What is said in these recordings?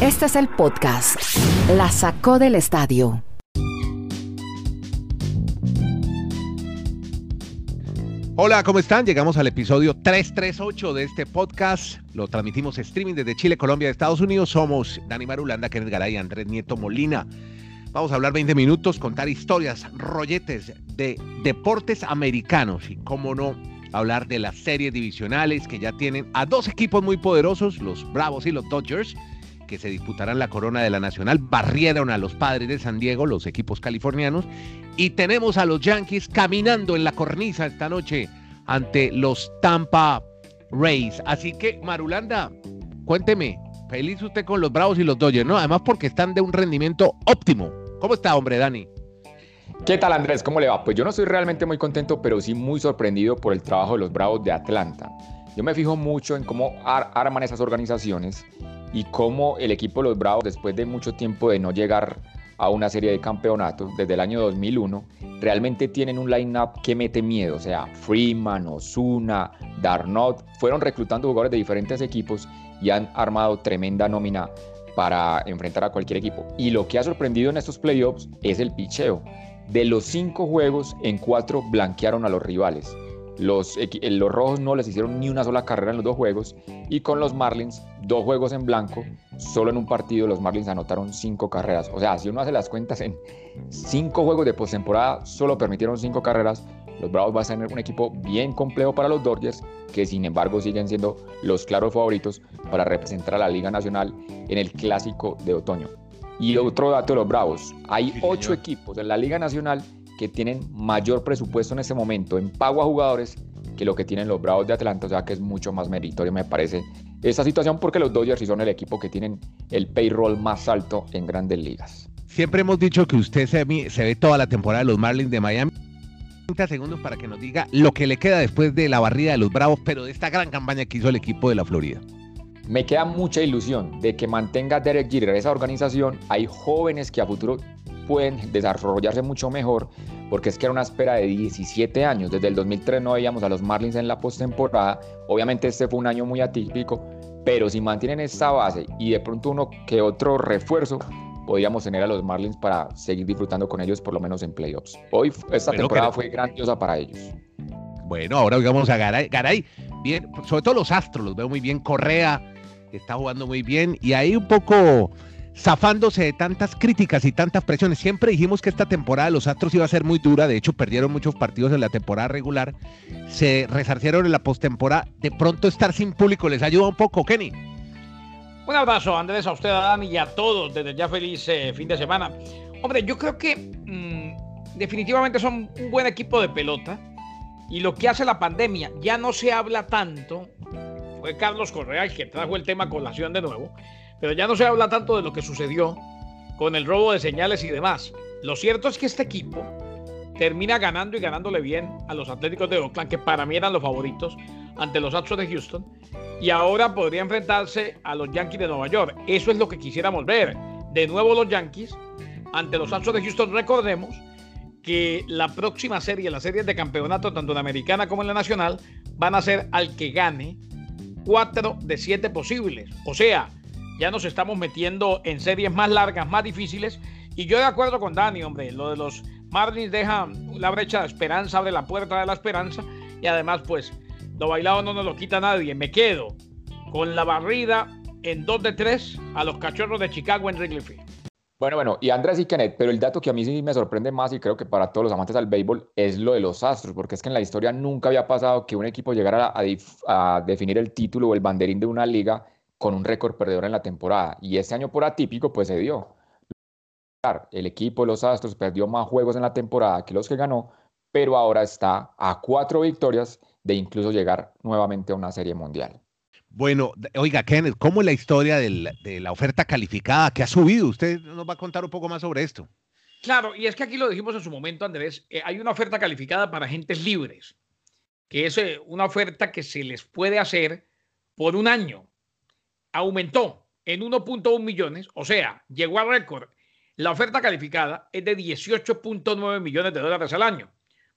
Este es el podcast. La sacó del estadio. Hola, ¿cómo están? Llegamos al episodio 338 de este podcast. Lo transmitimos streaming desde Chile, Colombia, Estados Unidos. Somos Dani Marulanda, Kenneth Garay Andrés Nieto Molina. Vamos a hablar 20 minutos, contar historias, rolletes de deportes americanos y, cómo no, hablar de las series divisionales que ya tienen a dos equipos muy poderosos, los Bravos y los Dodgers, que se disputarán la corona de la Nacional. Barrieron a los padres de San Diego, los equipos californianos. Y tenemos a los Yankees caminando en la cornisa esta noche ante los Tampa Rays. Así que, Marulanda, cuénteme, feliz usted con los Bravos y los Dodgers, ¿no? Además porque están de un rendimiento óptimo. ¿Cómo está, hombre, Dani? ¿Qué tal Andrés? ¿Cómo le va? Pues yo no estoy realmente muy contento, pero sí muy sorprendido por el trabajo de los Bravos de Atlanta. Yo me fijo mucho en cómo arman esas organizaciones y cómo el equipo de los Bravos, después de mucho tiempo de no llegar a una serie de campeonatos desde el año 2001, realmente tienen un line-up que mete miedo. O sea, Freeman, Osuna, Darnot, fueron reclutando jugadores de diferentes equipos y han armado tremenda nómina para enfrentar a cualquier equipo. Y lo que ha sorprendido en estos playoffs es el picheo. De los cinco juegos, en cuatro blanquearon a los rivales. Los, los, rojos no les hicieron ni una sola carrera en los dos juegos y con los Marlins dos juegos en blanco, solo en un partido los Marlins anotaron cinco carreras. O sea, si uno hace las cuentas en cinco juegos de postemporada solo permitieron cinco carreras, los Bravos van a tener un equipo bien complejo para los Dodgers, que sin embargo siguen siendo los claros favoritos para representar a la Liga Nacional en el clásico de otoño. Y otro dato de los Bravos, hay ocho equipos en la Liga Nacional que tienen mayor presupuesto en este momento en pago a jugadores que lo que tienen los Bravos de Atlanta, o sea que es mucho más meritorio me parece esta situación porque los Dodgers sí son el equipo que tienen el payroll más alto en grandes ligas. Siempre hemos dicho que usted se, se ve toda la temporada de los Marlins de Miami. 30 segundos para que nos diga lo que le queda después de la barrida de los Bravos, pero de esta gran campaña que hizo el equipo de la Florida me queda mucha ilusión de que mantenga Derek Jeter esa organización. Hay jóvenes que a futuro pueden desarrollarse mucho mejor, porque es que era una espera de 17 años. Desde el 2003 no veíamos a los Marlins en la postemporada. Obviamente este fue un año muy atípico, pero si mantienen esta base y de pronto uno que otro refuerzo, podríamos tener a los Marlins para seguir disfrutando con ellos por lo menos en playoffs. Hoy esta temporada fue grandiosa para ellos. Bueno, ahora digamos a Garay. Garay, bien, sobre todo los Astros, los veo muy bien. Correa, está jugando muy bien y ahí un poco zafándose de tantas críticas y tantas presiones. Siempre dijimos que esta temporada los Astros iba a ser muy dura, de hecho perdieron muchos partidos en la temporada regular, se resarcieron en la postemporada, de pronto estar sin público les ayuda un poco, Kenny. Un abrazo, Andrés, a usted, a Dani y a todos desde ya feliz eh, fin de semana. Hombre, yo creo que mm, definitivamente son un buen equipo de pelota y lo que hace la pandemia, ya no se habla tanto fue Carlos Correa el que trajo el tema colación de nuevo, pero ya no se habla tanto de lo que sucedió con el robo de señales y demás. Lo cierto es que este equipo termina ganando y ganándole bien a los Atléticos de Oakland, que para mí eran los favoritos ante los Astros de Houston, y ahora podría enfrentarse a los Yankees de Nueva York. Eso es lo que quisiéramos ver. De nuevo los Yankees ante los Astros de Houston. Recordemos que la próxima serie, las series de campeonato, tanto en la americana como en la nacional, van a ser al que gane cuatro de siete posibles. O sea, ya nos estamos metiendo en series más largas, más difíciles. Y yo de acuerdo con Dani, hombre, lo de los Marlins deja la brecha de esperanza, abre la puerta de la esperanza. Y además, pues, lo bailado no nos lo quita nadie. Me quedo con la barrida en 2 de 3 a los cachorros de Chicago en Wrigley Field. Bueno, bueno, y Andrés y Kenneth, pero el dato que a mí sí me sorprende más y creo que para todos los amantes del béisbol es lo de los Astros, porque es que en la historia nunca había pasado que un equipo llegara a, definir el título o el banderín de una liga con un récord perdedor en la temporada. Y este año por atípico, pues se dio. El equipo de los Astros perdió más juegos en la temporada que los que ganó, pero ahora está a cuatro victorias de incluso llegar nuevamente a una serie mundial. Bueno, oiga, Kenneth, ¿cómo es la historia de la oferta calificada que ha subido? Usted nos va a contar un poco más sobre esto. Claro, y es que aquí lo dijimos en su momento, Andrés, eh, hay una oferta calificada para agentes libres, que es eh, una oferta que se les puede hacer por un año. Aumentó en 1.1 millones, o sea, llegó a récord. La oferta calificada es de 18.9 millones de dólares al año.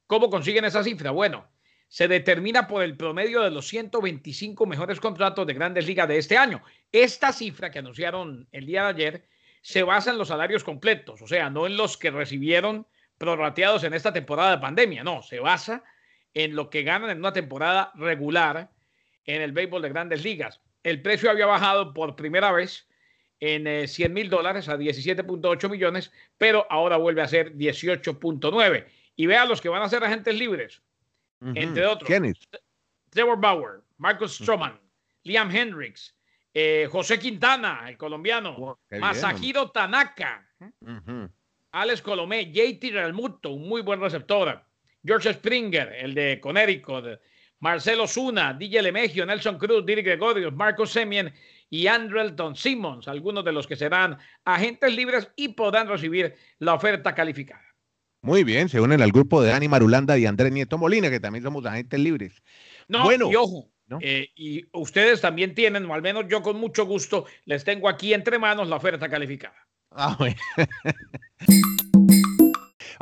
¿Cómo consiguen esa cifra? Bueno, se determina por el promedio de los 125 mejores contratos de grandes ligas de este año. Esta cifra que anunciaron el día de ayer se basa en los salarios completos, o sea, no en los que recibieron prorrateados en esta temporada de pandemia, no, se basa en lo que ganan en una temporada regular en el béisbol de grandes ligas. El precio había bajado por primera vez en 100 eh, mil dólares a 17.8 millones, pero ahora vuelve a ser 18.9. Y vea los que van a ser agentes libres entre otros. Trevor Bauer, Marcus Stroman, Liam Hendricks, eh, José Quintana, el colombiano, Masahiro Tanaka, Alex Colomé, JT Realmuto, un muy buen receptor, George Springer, el de Connecticut, Marcelo Zuna, DJ Lemegio, Nelson Cruz, Diri Gregorio, Marcos Semien y Andrelton Simmons, algunos de los que serán agentes libres y podrán recibir la oferta calificada. Muy bien, se unen al grupo de Dani Marulanda y Andrés Nieto Molina, que también somos agentes libres. No, bueno, y ojo, eh, y ustedes también tienen, o al menos yo con mucho gusto, les tengo aquí entre manos la oferta calificada. Ah, bueno.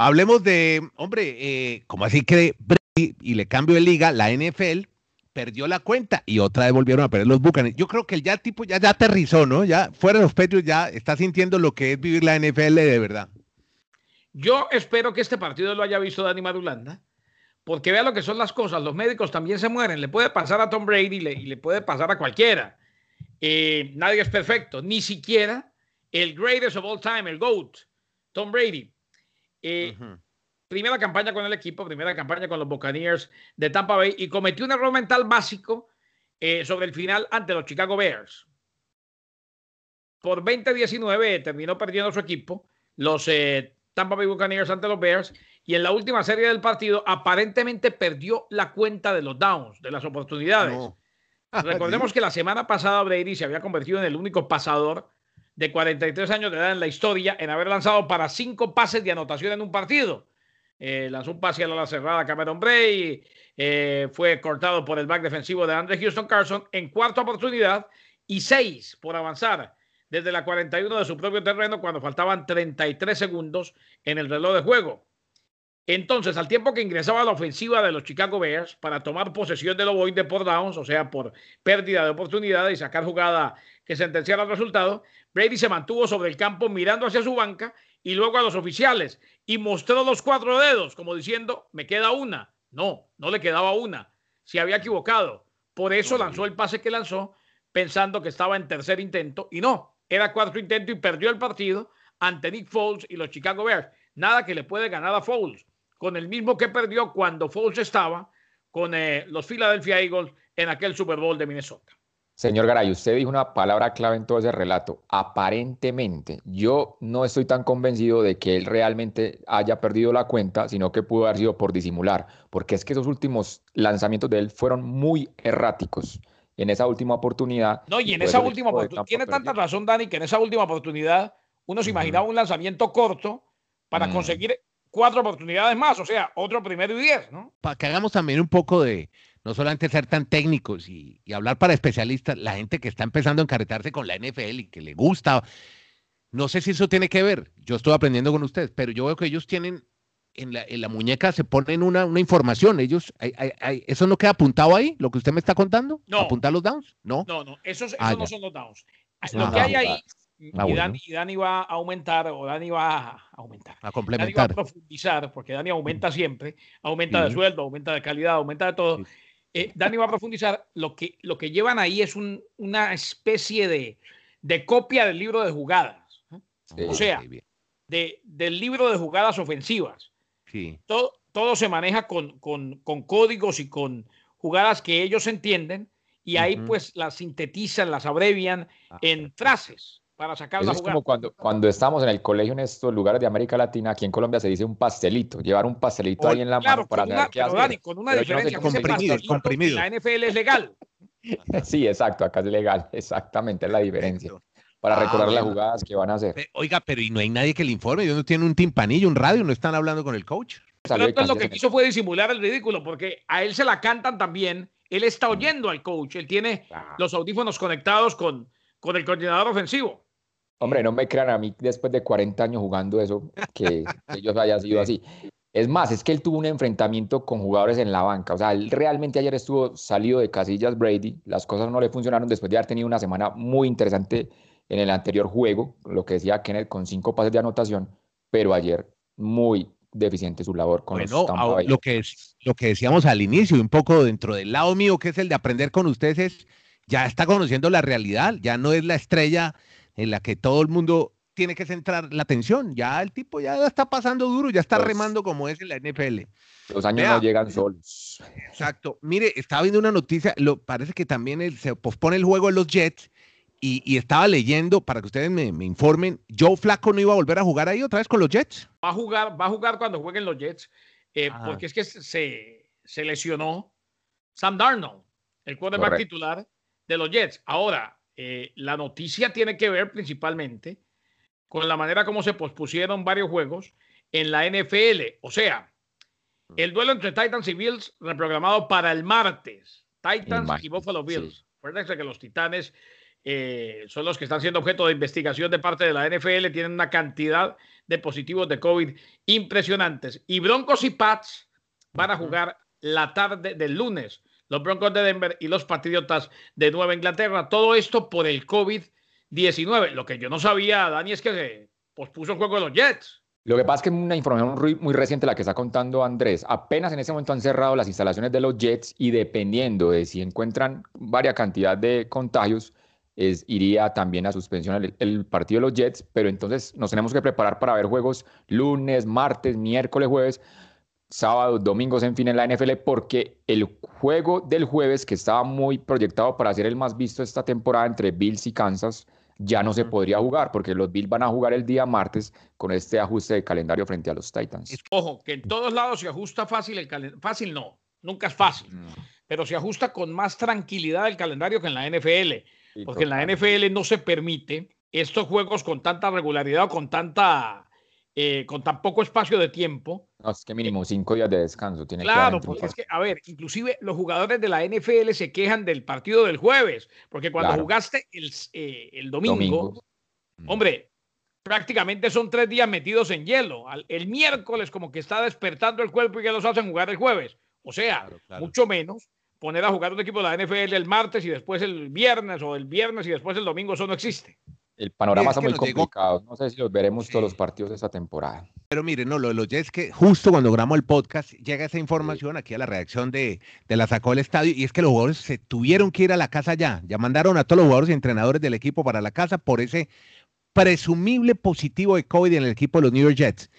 Hablemos de, hombre, eh, como así que y le cambio de liga, la NFL perdió la cuenta y otra vez volvieron a perder los Bucanes. Yo creo que el ya tipo ya, ya aterrizó, ¿no? Ya fuera de los Patriots ya está sintiendo lo que es vivir la NFL de verdad. Yo espero que este partido lo haya visto Dani Marulanda, porque vea lo que son las cosas. Los médicos también se mueren. Le puede pasar a Tom Brady y le, puede pasar a cualquiera. Eh, nadie es perfecto, ni siquiera el greatest of all time, el GOAT, Tom Brady. Eh, primera campaña con el equipo, primera campaña con los Buccaneers de Tampa Bay y cometió un error mental básico eh, sobre el final ante los Chicago Bears. Por 20-19 terminó perdiendo su equipo. Los Tampa Bay Buccaneers ante los Bears y en la última serie del partido aparentemente perdió la cuenta de los downs, de las oportunidades. Recordemos que la semana pasada Brady se había convertido en el único pasador de 43 años de edad en la historia en haber lanzado para cinco pases de anotación en un partido. Eh, lanzó un pase a la cerrada Cameron Bray, eh, fue cortado por el back defensivo de Andre Houston Carson en cuarta oportunidad y seis por avanzar desde la 41 de su propio terreno cuando faltaban 33 segundos en el reloj de juego. Entonces, al tiempo que ingresaba la ofensiva de los Chicago Bears para tomar posesión de de por downs, o sea, por pérdida de oportunidad y sacar jugada que sentenciara el resultado, Brady se mantuvo sobre el campo mirando hacia su banca y luego a los oficiales y mostró los cuatro dedos, como diciendo, me queda una. No, no le quedaba una. Se había equivocado. Por eso lanzó el pase que lanzó, pensando que estaba en tercer intento y no, era cuarto intento y perdió el partido ante Nick Foles y los Chicago Bears. Nada que le puede ganar a Foles, con el mismo que perdió cuando Foles estaba con eh, los Philadelphia Eagles en aquel Super Bowl de Minnesota. Señor Garay, usted dijo una palabra clave en todo ese relato. Aparentemente, yo no estoy tan convencido de que él realmente haya perdido la cuenta, sino que pudo haber sido por disimular, porque es que esos últimos lanzamientos de él fueron muy erráticos en esa última oportunidad. No, y en esa última oportunidad, tiene tanta razón Dani, que en esa última oportunidad uno se imaginaba un lanzamiento corto para conseguir cuatro oportunidades más, o sea, otro primero y diez, ¿no? Para que hagamos también un poco de, no solamente ser tan técnicos y, y hablar para especialistas, la gente que está empezando a encarretarse con la NFL y que le gusta, no sé si eso tiene que ver, yo estoy aprendiendo con ustedes, pero yo veo que ellos tienen en la, en la muñeca se ponen una, una información. Ellos, ¿eso no queda apuntado ahí? ¿Lo que usted me está contando? No. ¿Apuntar los downs? No. No, no, esos, ah, no son los downs. Lo que hay ahí, ah, y, Dani, y, Dani, va a aumentar, o Dani va a aumentar. A complementar. Dani va a profundizar, porque Dani aumenta siempre. Aumenta de sueldo, aumenta de calidad, aumenta de todo. Eh, Dani va a profundizar. Lo que, lo que llevan ahí es un, una especie de, de, copia del libro de jugadas. o sea, de, del libro de jugadas ofensivas. Todo, todo se maneja con, códigos y con jugadas que ellos entienden y ahí pues las sintetizan, las abrevian ah, en frases para sacar la jugada. Es como cuando, cuando estamos en el colegio en estos lugares de América Latina, aquí en Colombia se dice un pastelito, llevar un pastelito ahí en la mano para saber qué hacer. con una diferencia, comprimido, La NFL es legal. sí, exacto, acá es legal, exactamente, es la diferencia para ah, recordar las jugadas que van a hacer. Oiga, pero ¿y no hay nadie que le informe? ¿Ellos no tienen un timpanillo, un radio? ¿No están hablando con el coach? Pero lo que quiso fue disimular el ridículo, porque a él se la cantan también. Él está mm. oyendo al coach. Él tiene los audífonos conectados con, con el coordinador ofensivo. Hombre, no me crean a mí después de 40 años jugando eso, que ellos hayan sido así. Es más, es que él tuvo un enfrentamiento con jugadores en la banca. O sea, él realmente ayer estuvo salido de casillas Brady. Las cosas no le funcionaron después de haber tenido una semana muy interesante en el anterior juego, lo que decía Kenneth, con cinco pases de anotación, pero ayer muy deficiente su labor con bueno, los lo que lo que decíamos al inicio, un poco dentro del lado mío, que es el de aprender con ustedes, es ya está conociendo la realidad, ya no es la estrella en la que todo el mundo tiene que centrar la atención. Ya el tipo ya está pasando duro, ya está remando como es en la NFL. Los años no llegan solos. Exacto. Mire, estaba viendo una noticia, lo, parece que también se pospone el juego de los Jets y, estaba leyendo, para que ustedes me, informen, Joe Flaco no iba a volver a jugar ahí otra vez con los Jets. Va a jugar, va a jugar cuando jueguen los Jets, eh, porque es que se, se, lesionó Sam Darnold, el quarterback titular de los Jets. Ahora, eh, la noticia tiene que ver principalmente con la manera como se pospusieron varios juegos en la NFL. O sea, el duelo entre Titans y Bills reprogramado para el martes. Titans y Buffalo Bills. Acuérdense que los Titanes eh, son los que están siendo objeto de investigación de parte de la NFL, tienen una cantidad de positivos de COVID impresionantes. Y Broncos y Pats van a jugar la tarde del lunes. Los Broncos de Denver y los Patriotas de Nueva Inglaterra. Todo esto por el COVID-19. Lo que yo no sabía, Dani, es que se pospuso el juego de los Jets. Lo que pasa es que una información muy reciente la que está contando Andrés. Apenas en ese momento han cerrado las instalaciones de los Jets y dependiendo de si encuentran varias cantidad de contagios, es, iría también a suspensión el, partido de los Jets, pero entonces nos tenemos que preparar para ver juegos lunes, martes, miércoles, jueves, sábados, domingos, en fin, en la NFL, porque el juego del jueves, que estaba muy proyectado para ser el más visto esta temporada entre Bills y Kansas, ya no se podría jugar, porque los Bills van a jugar el día martes con este ajuste de calendario frente a los Titans. Ojo, que en todos lados se ajusta fácil el calendario. Fácil no, nunca es fácil, pero se ajusta con más tranquilidad el calendario que en la NFL porque en la NFL no se permite estos juegos con tanta regularidad o con tanta eh, con tan poco espacio de tiempo. No, es que mínimo cinco días de descanso tiene Claro, porque es que, a ver, inclusive los jugadores de la NFL se quejan del partido del jueves, porque cuando jugaste el, eh, el domingo, mm. hombre, prácticamente son tres días metidos en hielo. El miércoles como que está despertando el cuerpo y ya los hacen jugar el jueves. O sea, mucho menos poner a jugar un equipo de la NFL el martes y después el viernes o el viernes y después el domingo, eso no existe. El panorama está muy complicado. No sé si los veremos todos los partidos de esta temporada. Pero miren, no, lo de los Jets que justo cuando grabamos el podcast llega esa información aquí a la redacción de, de la sacó del estadio y es que los jugadores se tuvieron que ir a la casa ya. Ya mandaron a todos los jugadores y entrenadores del equipo para la casa por ese presumible positivo de COVID en el equipo de los New York Jets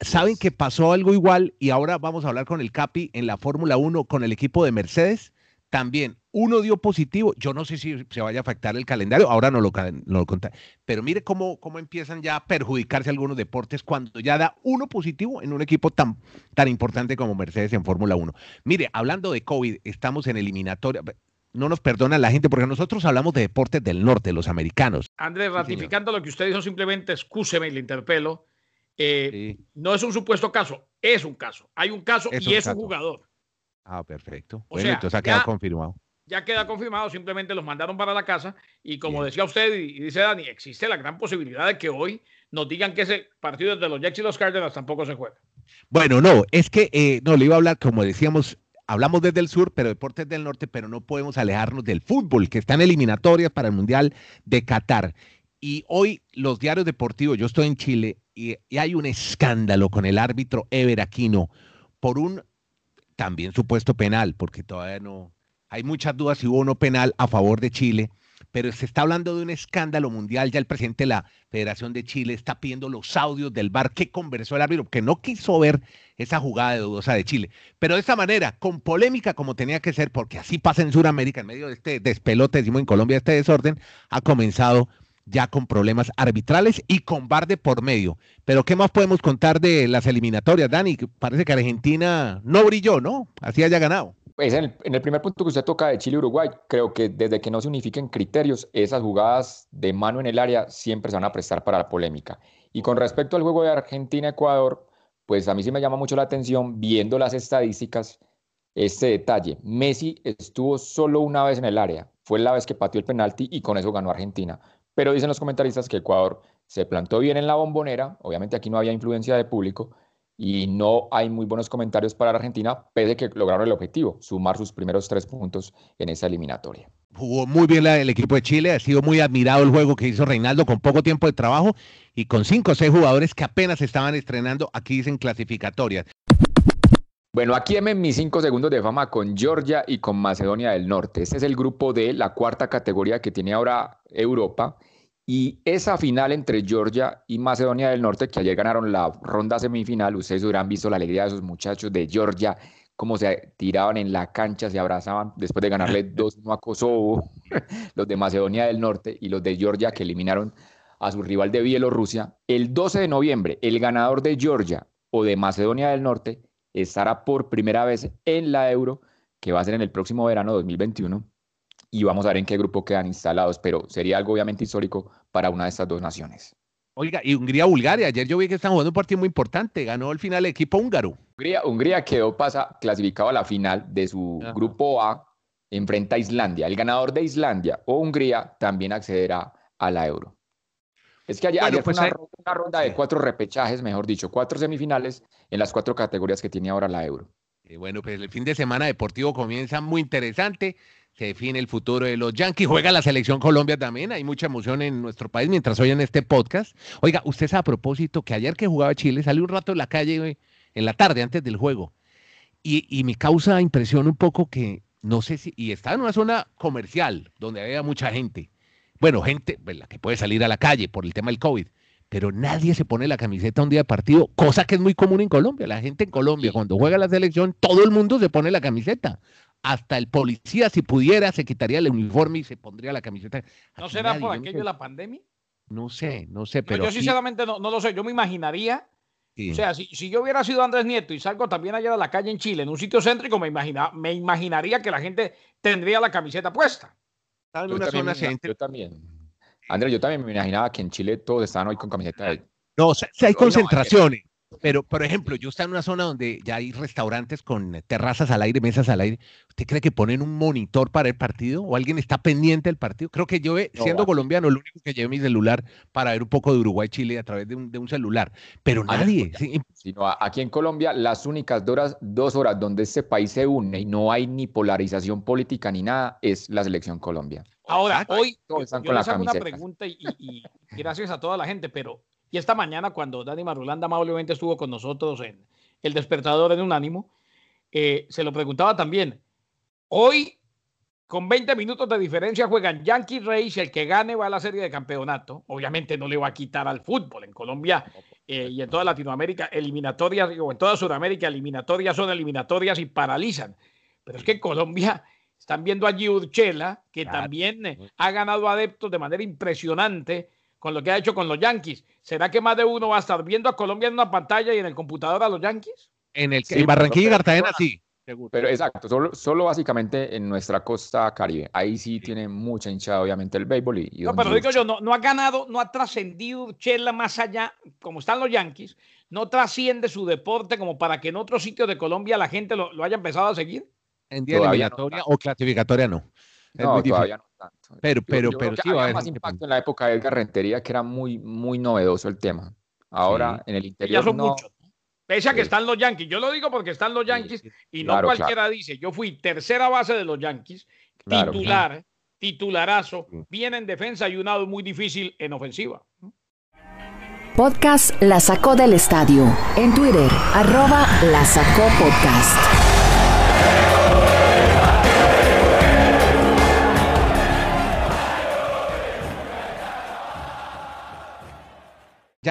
saben que pasó algo igual y ahora vamos a hablar con el Capi en la Fórmula 1 con el equipo de Mercedes. También uno dio positivo. Yo no sé si se vaya a afectar el calendario, ahora no lo, no lo conté. Pero mire cómo, cómo empiezan ya a perjudicarse algunos deportes cuando ya da uno positivo en un equipo tan, tan importante como Mercedes en Fórmula 1. Mire, hablando de COVID, estamos en eliminatoria no nos perdona la gente porque nosotros hablamos de deportes del norte, los americanos. Andrés, ratificando lo que usted dijo, simplemente excúseme y le interpelo. Eh, no es un supuesto caso, es un caso. Hay un caso y es un jugador. Ah, perfecto. bueno, entonces ha quedado confirmado. Ya queda confirmado, simplemente los mandaron para la casa y como decía usted y, dice Dani, existe la gran posibilidad de que hoy nos digan que ese partido de los Jets y los Cardinals tampoco se juega. Bueno, no, es que eh, no, le iba a hablar, como decíamos, hablamos desde el sur, pero deportes del norte, pero no podemos alejarnos del fútbol, que está en eliminatorias para el Mundial de Qatar. Y hoy los diarios deportivos, yo estoy en Chile y, hay un escándalo con el árbitro Ever Aquino por un también supuesto penal, porque todavía no hay muchas dudas si hubo no penal a favor de Chile, pero se está hablando de un escándalo mundial. Ya el presidente de la Federación de Chile está pidiendo los audios del bar que conversó el árbitro, que no quiso ver esa jugada de dudosa de Chile. Pero de esa manera, con polémica como tenía que ser, porque así pasa en Sudamérica, en medio de este despelote, decimos en Colombia, este desorden, ha comenzado ya con problemas arbitrales y con Barde por medio. Pero ¿qué más podemos contar de las eliminatorias, Dani? Parece que Argentina no brilló, ¿no? Así haya ganado. En el, primer punto que usted toca de Chile-Uruguay, creo que desde que no se unifiquen criterios, esas jugadas de mano en el área siempre se van a prestar para la polémica. Y con respecto al juego de Argentina-Ecuador, pues a mí sí me llama mucho la atención viendo las estadísticas este detalle. Messi estuvo solo una vez en el área, fue la vez que pateó el penalti y con eso ganó Argentina. Pero dicen los comentaristas que Ecuador se plantó bien en la bombonera, obviamente aquí no había influencia de público, y no hay muy buenos comentarios para la Argentina, pese a que lograron el objetivo, sumar sus primeros tres puntos en esa eliminatoria. Jugó muy bien el equipo de Chile, ha sido muy admirado el juego que hizo Reinaldo con poco tiempo de trabajo y con cinco o seis jugadores que apenas estaban estrenando, aquí dicen clasificatorias. Bueno, aquí en mis cinco segundos de fama con Georgia y con Macedonia del Norte. Este es el grupo de la cuarta categoría que tiene ahora Europa. Y esa final entre Georgia y Macedonia del Norte, que ayer ganaron la ronda semifinal, ustedes hubieran visto la alegría de esos muchachos de Georgia, cómo se tiraban en la cancha, se abrazaban después de ganarle dos 1 a Kosovo, los de Macedonia del Norte y los de Georgia que eliminaron a su rival de Bielorrusia. El 12 de noviembre, el ganador de Georgia o de Macedonia del Norte estará por primera vez en la Euro, que va a ser en el próximo verano 2021 y vamos a ver en qué grupo quedan instalados, pero sería algo obviamente histórico para una de estas dos naciones. Oiga, y Hungría-Bulgaria, ayer yo vi que están jugando un partido muy importante, ganó el final el equipo húngaro. Hungría, Hungría quedó pasa, clasificado a la final de su grupo A, enfrenta a Islandia. El ganador de Islandia o Hungría también accederá a la Euro. Es que ayer, fue pues una, una, ronda de cuatro repechajes, mejor dicho, cuatro semifinales en las cuatro categorías que tiene ahora la Euro. bueno, pues el fin de semana deportivo comienza muy interesante se define el futuro de los Yankees. Juega la selección Colombia también. Hay mucha emoción en nuestro país mientras oyen este podcast. Oiga, usted sabe a propósito que ayer que jugaba Chile salió un rato en la calle en la tarde antes del juego. Y, y me causa impresión un poco que no sé si. Y estaba en una zona comercial donde había mucha gente. Bueno, gente la que puede salir a la calle por el tema del COVID. Pero nadie se pone la camiseta un día de partido, cosa que es muy común en Colombia. La gente en Colombia, cuando juega la selección, todo el mundo se pone la camiseta hasta el policía, si pudiera, se quitaría el uniforme y se pondría la camiseta. ¿No será por aquello de la pandemia? No sé, no sé, pero. yo sinceramente no, lo sé. Yo me imaginaría. O sea, si, yo hubiera sido Andrés Nieto y salgo también allá a la calle en Chile, en un sitio céntrico, me, imagina, me imaginaría que la gente tendría la camiseta puesta. En una zona Yo también. Andrés, yo también me imaginaba que en Chile todos estaban hoy con camiseta de. No, si hay concentraciones. Pero, por ejemplo, yo estoy en una zona donde ya hay restaurantes con terrazas al aire, mesas al aire. ¿Usted cree que ponen un monitor para el partido o alguien está pendiente del partido? Creo que yo, siendo colombiano, lo único que llevo mi celular para ver un poco de Uruguay-Chile a través de un, celular. Pero nadie. Sino aquí en Colombia, las únicas dos horas, donde este país se une y no hay ni polarización política ni nada, es la selección Colombia. Ahora, hoy yo les hago una pregunta y gracias a toda la gente, pero y esta mañana, cuando Dani Marulanda amablemente estuvo con nosotros en El Despertador en Unánimo, eh, se lo preguntaba también. Hoy, con 20 minutos de diferencia, juegan Yankee Rays. El que gane va a la serie de campeonato. Obviamente no le va a quitar al fútbol. En Colombia eh, y en toda Latinoamérica, eliminatorias, o en toda Sudamérica, eliminatorias son eliminatorias y paralizan. Pero es que en Colombia están viendo a Urchela, que también ha ganado adeptos de manera impresionante con lo que ha hecho con los Yankees. ¿Será que más de uno va a estar viendo a Colombia en una pantalla y en el computador a los Yankees? En el Barranquilla y Cartagena sí. Pero exacto, solo, solo, básicamente en nuestra costa caribe. Ahí sí, tiene mucha hinchada, obviamente, el béisbol. Y, no, pero digo yo, no, no ha ganado, no ha trascendido Chela más allá, como están los Yankees, no trasciende su deporte como para que en otro sitio de Colombia la gente lo, haya empezado a seguir. En día eliminatoria o clasificatoria no. no, todavía no tanto. Pero, pero, pero sí había más impacto en la época de Edgar Rentería, que era muy, muy novedoso el tema. Ahora en el interior. Ya son muchos. Pese a que están los Yankees. Yo lo digo porque están los Yankees y no cualquiera dice. Yo fui tercera base de los Yankees, titular, titularazo, bien en defensa y un lado muy difícil en ofensiva. Podcast La Sacó del Estadio. En Twitter, arroba La Sacó Podcast.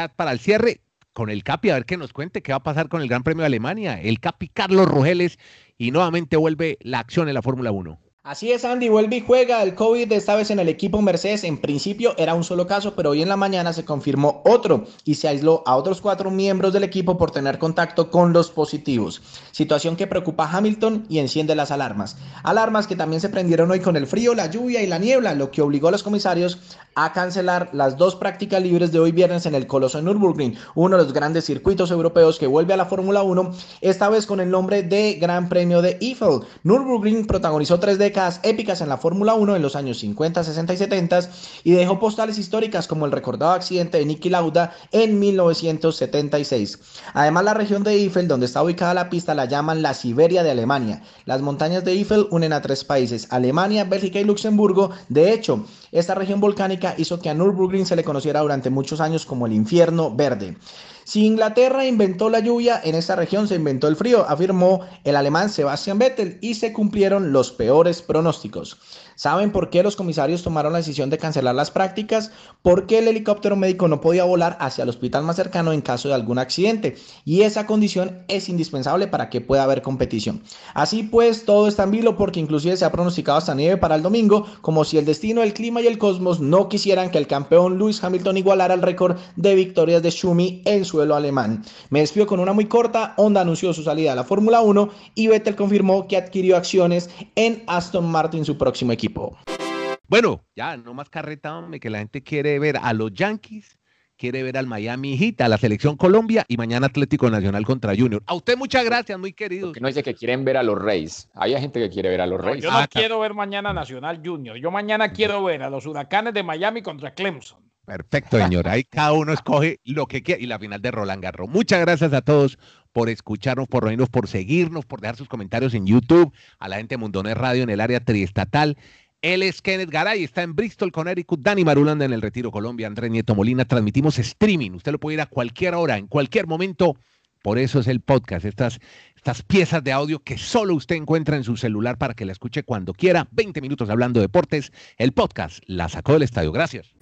Para el cierre, con el Capi, a ver qué nos cuente qué va a pasar con el Gran Premio de Alemania. El Capi Carlos Rogeles y nuevamente vuelve la acción en la Fórmula 1. Así es, Andy, vuelve y juega el COVID, esta vez en el equipo Mercedes. En principio era un solo caso, pero hoy en la mañana se confirmó otro y se aisló a otros cuatro miembros del equipo por tener contacto con los positivos. Situación que preocupa a Hamilton y enciende las alarmas. Alarmas que también se prendieron hoy con el frío, la lluvia y la niebla, lo que obligó a los comisarios a cancelar las dos prácticas libres de hoy viernes en el Coloso de Nürburgring, uno de los grandes circuitos europeos que vuelve a la Fórmula 1, esta vez con el nombre de Gran Premio de Eiffel. Nürburgring protagonizó tres décadas épicas en la Fórmula 1 en los años 50, 60 y 70 y dejó postales históricas como el recordado accidente de Niki Lauda en 1976. Además, la región de Eiffel, donde está ubicada la pista, la llaman la Siberia de Alemania. Las montañas de Eiffel unen a tres países, Alemania, Bélgica y Luxemburgo. De hecho, esta región volcánica hizo que a Nürburgring se le conociera durante muchos años como el infierno verde. Si Inglaterra inventó la lluvia, en esta región se inventó el frío, afirmó el alemán Sebastian Vettel y se cumplieron los peores pronósticos. ¿Saben por qué los comisarios tomaron la decisión de cancelar las prácticas? Porque el helicóptero médico no podía volar hacia el hospital más cercano en caso de algún accidente y esa condición es indispensable para que pueda haber competición. Así pues, todo está en vilo porque inclusive se ha pronosticado hasta nieve para el domingo, como si el destino, el clima y el cosmos no quisieran que el campeón Lewis Hamilton igualara el récord de victorias de Schumi en suelo alemán. Me despido con una muy corta, Honda anunció su salida a la Fórmula 1 y Vettel confirmó que adquirió acciones en Aston Martin, su próximo equipo. Bueno, ya no más carreta, hombre, que la gente quiere ver a los Yankees, quiere ver al Miami Heat, a la selección Colombia y mañana Atlético Nacional contra Junior. A usted muchas gracias, muy querido. Que no dice que quieren ver a los Reyes. Hay gente que quiere ver a los Reyes. yo no ah, quiero ver mañana Nacional Junior. Yo mañana quiero ver a los Huracanes de Miami contra Clemson. Perfecto, señor. Ahí cada uno escoge lo que quiera. Y la final de Roland Garros. Muchas gracias a todos por escucharnos, por reírnos, por seguirnos, por dejar sus comentarios en YouTube, a la gente de Mundones Radio en el área triestatal. Él es Kenneth Garay, está en Bristol, Connecticut. Dani Marulanda en el Retiro Colombia. Andrés Nieto Molina. Transmitimos streaming. Usted lo puede ir a cualquier hora, en cualquier momento. Por eso es el podcast. Estas, estas piezas de audio que solo usted encuentra en su celular para que la escuche cuando quiera. 20 minutos hablando de deportes. El podcast la sacó del estadio. Gracias.